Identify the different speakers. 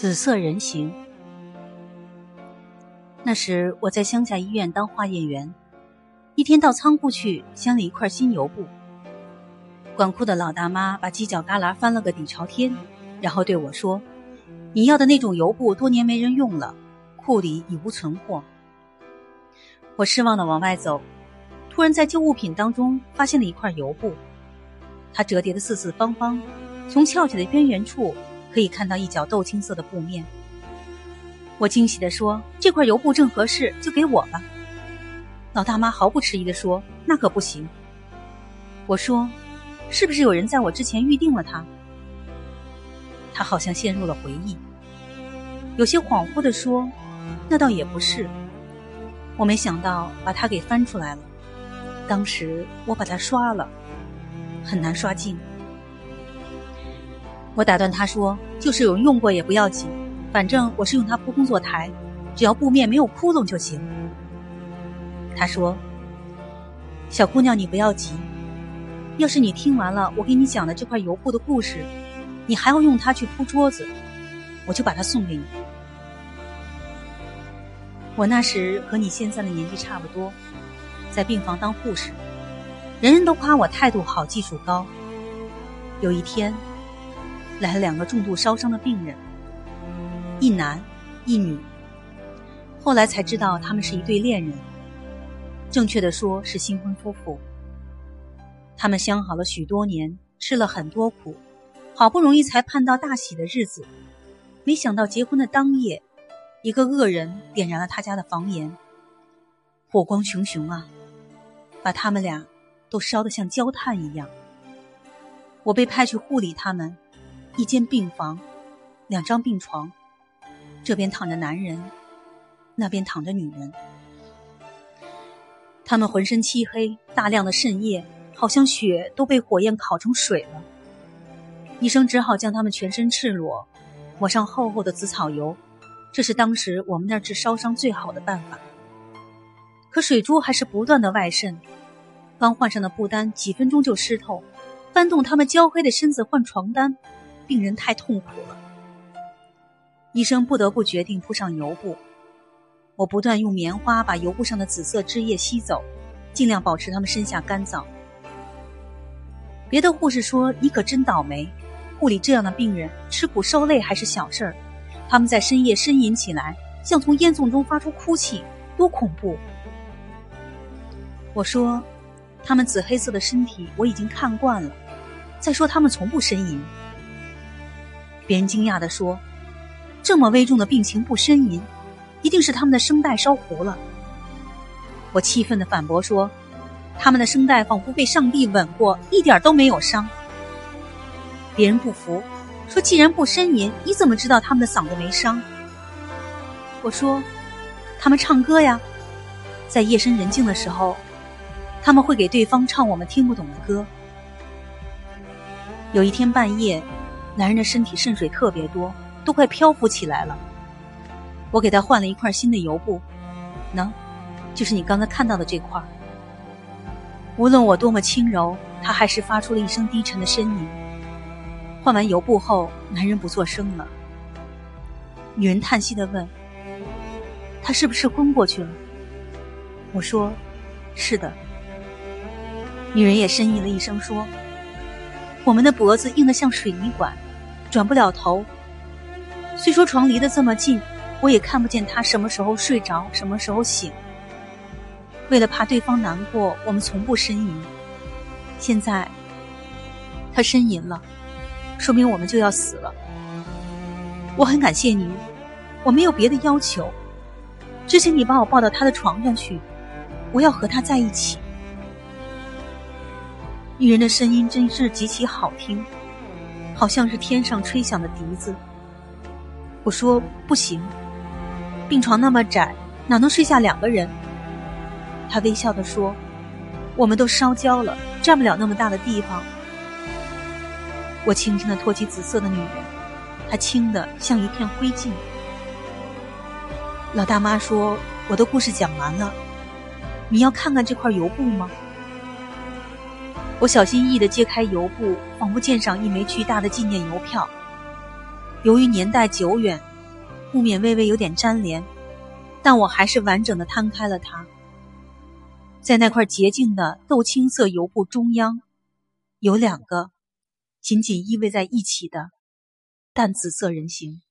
Speaker 1: 紫色人形。那时我在乡下医院当化验员，一天到仓库去镶了一块新油布。管库的老大妈把犄角旮旯翻了个底朝天，然后对我说：“你要的那种油布多年没人用了，库里已无存货。”我失望的往外走，突然在旧物品当中发现了一块油布，它折叠的四四方方，从翘起的边缘处。可以看到一角豆青色的布面。我惊喜地说：“这块油布正合适，就给我吧。”老大妈毫不迟疑地说：“那可不行。”我说：“是不是有人在我之前预定了它？”她好像陷入了回忆，有些恍惚地说：“那倒也不是。”我没想到把它给翻出来了。当时我把它刷了，很难刷净。我打断他说：“就是有人用过也不要紧，反正我是用它铺工作台，只要布面没有窟窿就行。”他说：“小姑娘，你不要急，要是你听完了我给你讲的这块油布的故事，你还要用它去铺桌子，我就把它送给你。”我那时和你现在的年纪差不多，在病房当护士，人人都夸我态度好、技术高。有一天。来了两个重度烧伤的病人，一男一女。后来才知道他们是一对恋人，正确的说是新婚夫妇。他们相好了许多年，吃了很多苦，好不容易才盼到大喜的日子，没想到结婚的当夜，一个恶人点燃了他家的房檐，火光熊熊啊，把他们俩都烧得像焦炭一样。我被派去护理他们。一间病房，两张病床，这边躺着男人，那边躺着女人。他们浑身漆黑，大量的渗液，好像血都被火焰烤成水了。医生只好将他们全身赤裸，抹上厚厚的紫草油，这是当时我们那儿治烧伤最好的办法。可水珠还是不断的外渗，刚换上的布单几分钟就湿透，翻动他们焦黑的身子换床单。病人太痛苦了，医生不得不决定铺上油布。我不断用棉花把油布上的紫色汁液吸走，尽量保持他们身下干燥。别的护士说：“你可真倒霉，护理这样的病人，吃苦受累还是小事儿。他们在深夜呻吟起来，像从烟囱中发出哭泣，多恐怖。”我说：“他们紫黑色的身体我已经看惯了，再说他们从不呻吟。”别人惊讶地说：“这么危重的病情不呻吟，一定是他们的声带烧糊了。”我气愤地反驳说：“他们的声带仿佛被上帝吻过，一点都没有伤。”别人不服，说：“既然不呻吟，你怎么知道他们的嗓子没伤？”我说：“他们唱歌呀，在夜深人静的时候，他们会给对方唱我们听不懂的歌。”有一天半夜。男人的身体渗水特别多，都快漂浮起来了。我给他换了一块新的油布，喏，就是你刚才看到的这块。无论我多么轻柔，他还是发出了一声低沉的呻吟。换完油布后，男人不作声了。女人叹息的问：“他是不是昏过去了？”我说：“是的。”女人也呻吟了一声说。我们的脖子硬得像水泥管，转不了头。虽说床离得这么近，我也看不见他什么时候睡着，什么时候醒。为了怕对方难过，我们从不呻吟。现在他呻吟了，说明我们就要死了。我很感谢您，我没有别的要求，只请你把我抱到他的床上去，我要和他在一起。女人的声音真是极其好听，好像是天上吹响的笛子。我说不行，病床那么窄，哪能睡下两个人？她微笑的说：“我们都烧焦了，占不了那么大的地方。”我轻轻的托起紫色的女人，她轻的像一片灰烬。老大妈说：“我的故事讲完了，你要看看这块油布吗？”我小心翼翼地揭开油布，仿佛鉴赏一枚巨大的纪念邮票。由于年代久远，木棉微微有点粘连，但我还是完整的摊开了它。在那块洁净的豆青色油布中央，有两个紧紧依偎在一起的淡紫色人形。